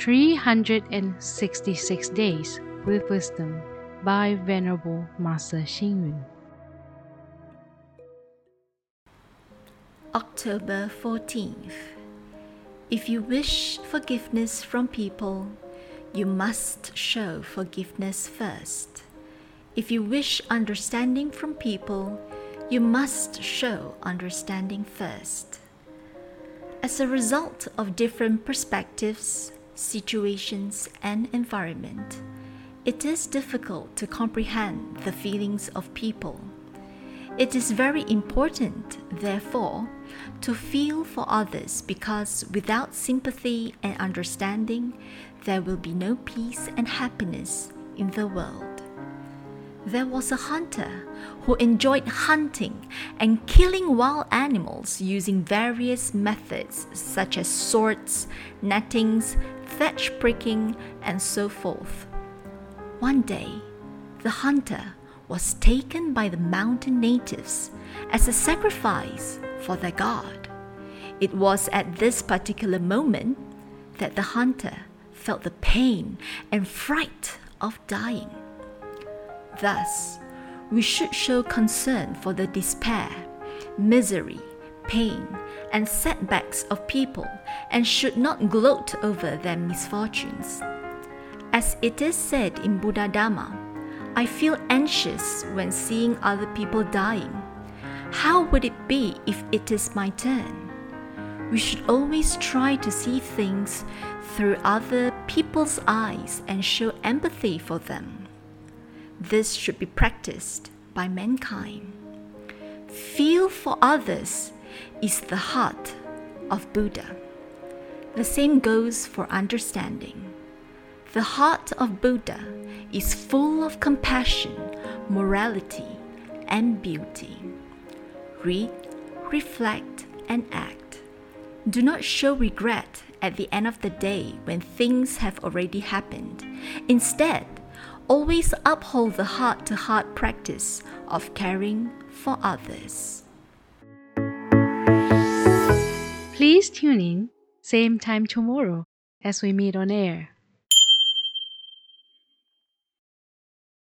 366 Days with Wisdom by Venerable Master Xing Yun. October 14th. If you wish forgiveness from people, you must show forgiveness first. If you wish understanding from people, you must show understanding first. As a result of different perspectives, situations, and environment, it is difficult to comprehend the feelings of people. It is very important, therefore, to feel for others because without sympathy and understanding, there will be no peace and happiness in the world. There was a hunter who enjoyed hunting and killing wild animals using various methods such as swords, nettings, thatch pricking, and so forth. One day, the hunter was taken by the mountain natives as a sacrifice for their god. It was at this particular moment that the hunter felt the pain and fright of dying. Thus, we should show concern for the despair, misery, pain, and setbacks of people and should not gloat over their misfortunes. As it is said in Buddha Dhamma, I feel anxious when seeing other people dying. How would it be if it is my turn? We should always try to see things through other people's eyes and show empathy for them. This should be practiced by mankind. Feel for others is the heart of Buddha. The same goes for understanding. The heart of Buddha is full of compassion, morality, and beauty. Read, reflect, and act. Do not show regret at the end of the day when things have already happened. Instead, always uphold the heart to heart practice of caring for others. Please tune in, same time tomorrow as we meet on air.